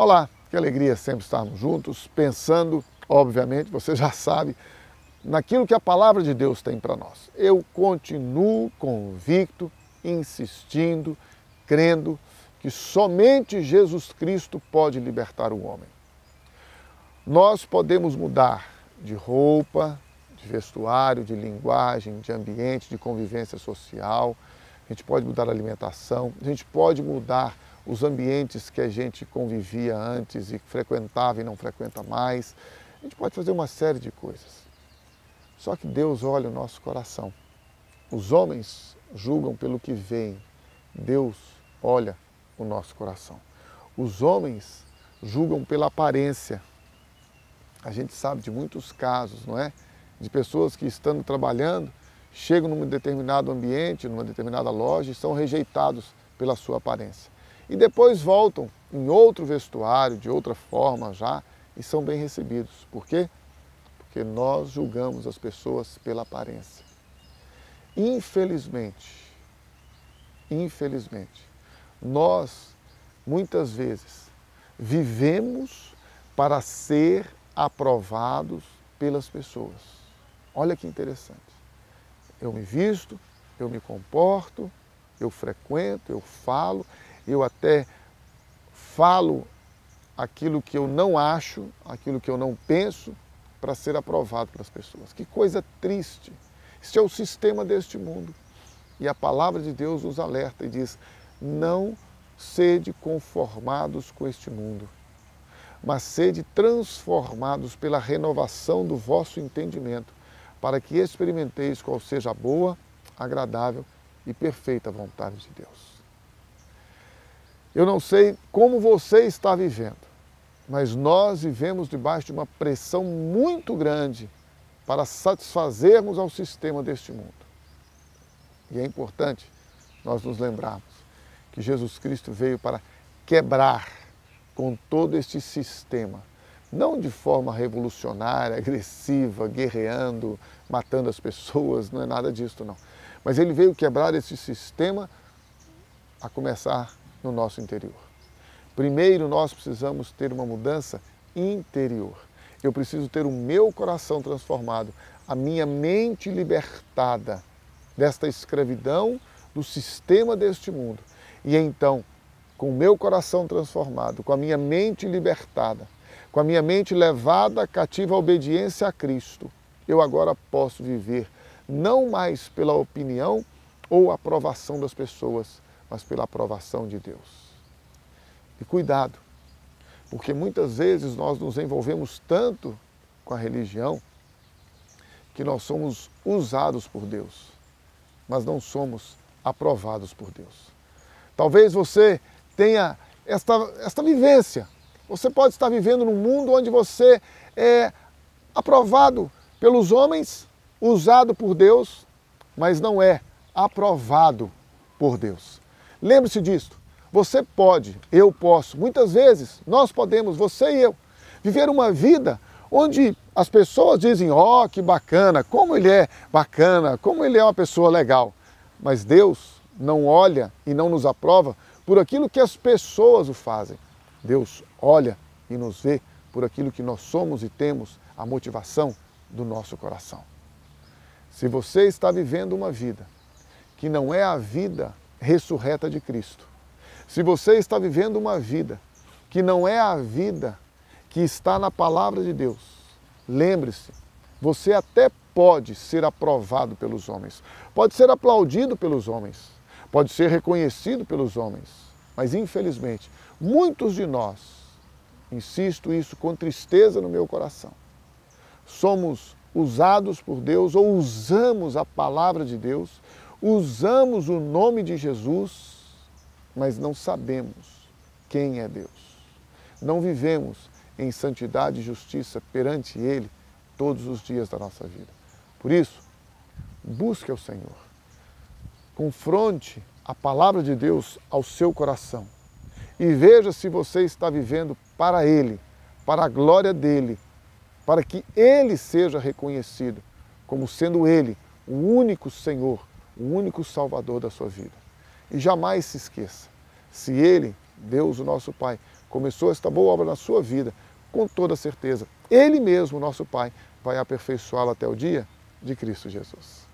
Olá, que alegria sempre estarmos juntos, pensando, obviamente, você já sabe, naquilo que a palavra de Deus tem para nós. Eu continuo convicto, insistindo, crendo que somente Jesus Cristo pode libertar o homem. Nós podemos mudar de roupa, de vestuário, de linguagem, de ambiente, de convivência social, a gente pode mudar a alimentação, a gente pode mudar os ambientes que a gente convivia antes e frequentava e não frequenta mais. A gente pode fazer uma série de coisas. Só que Deus olha o nosso coração. Os homens julgam pelo que veem. Deus olha o nosso coração. Os homens julgam pela aparência. A gente sabe de muitos casos, não é? De pessoas que estando trabalhando, chegam num determinado ambiente, numa determinada loja e são rejeitados pela sua aparência e depois voltam em outro vestuário, de outra forma já, e são bem recebidos. Por quê? Porque nós julgamos as pessoas pela aparência. Infelizmente, infelizmente, nós muitas vezes vivemos para ser aprovados pelas pessoas. Olha que interessante. Eu me visto, eu me comporto, eu frequento, eu falo, eu até falo aquilo que eu não acho, aquilo que eu não penso, para ser aprovado pelas pessoas. Que coisa triste. Este é o sistema deste mundo. E a palavra de Deus nos alerta e diz: não sede conformados com este mundo, mas sede transformados pela renovação do vosso entendimento, para que experimenteis qual seja a boa, agradável e perfeita vontade de Deus. Eu não sei como você está vivendo, mas nós vivemos debaixo de uma pressão muito grande para satisfazermos ao sistema deste mundo. E é importante nós nos lembrarmos que Jesus Cristo veio para quebrar com todo este sistema, não de forma revolucionária, agressiva, guerreando, matando as pessoas, não é nada disso não. Mas ele veio quebrar esse sistema a começar no nosso interior. Primeiro, nós precisamos ter uma mudança interior. Eu preciso ter o meu coração transformado, a minha mente libertada desta escravidão do sistema deste mundo. E então, com o meu coração transformado, com a minha mente libertada, com a minha mente levada cativa à obediência a Cristo, eu agora posso viver não mais pela opinião ou aprovação das pessoas, mas pela aprovação de Deus. E cuidado, porque muitas vezes nós nos envolvemos tanto com a religião que nós somos usados por Deus, mas não somos aprovados por Deus. Talvez você tenha esta, esta vivência. Você pode estar vivendo num mundo onde você é aprovado pelos homens, usado por Deus, mas não é aprovado por Deus. Lembre-se disto. Você pode, eu posso, muitas vezes nós podemos, você e eu, viver uma vida onde as pessoas dizem: "Ó, oh, que bacana, como ele é bacana, como ele é uma pessoa legal". Mas Deus não olha e não nos aprova por aquilo que as pessoas o fazem. Deus olha e nos vê por aquilo que nós somos e temos a motivação do nosso coração. Se você está vivendo uma vida que não é a vida ressurreta de Cristo. Se você está vivendo uma vida que não é a vida que está na palavra de Deus, lembre-se, você até pode ser aprovado pelos homens, pode ser aplaudido pelos homens, pode ser reconhecido pelos homens, mas infelizmente, muitos de nós, insisto isso com tristeza no meu coração, somos usados por Deus ou usamos a palavra de Deus usamos o nome de Jesus, mas não sabemos quem é Deus. Não vivemos em santidade e justiça perante Ele todos os dias da nossa vida. Por isso, busque o Senhor. Confronte a palavra de Deus ao seu coração e veja se você está vivendo para Ele, para a glória dEle, para que Ele seja reconhecido como sendo Ele o único Senhor o único Salvador da sua vida. E jamais se esqueça, se Ele, Deus, o nosso Pai, começou esta boa obra na sua vida, com toda certeza, Ele mesmo, nosso Pai, vai aperfeiçoá-la até o dia de Cristo Jesus.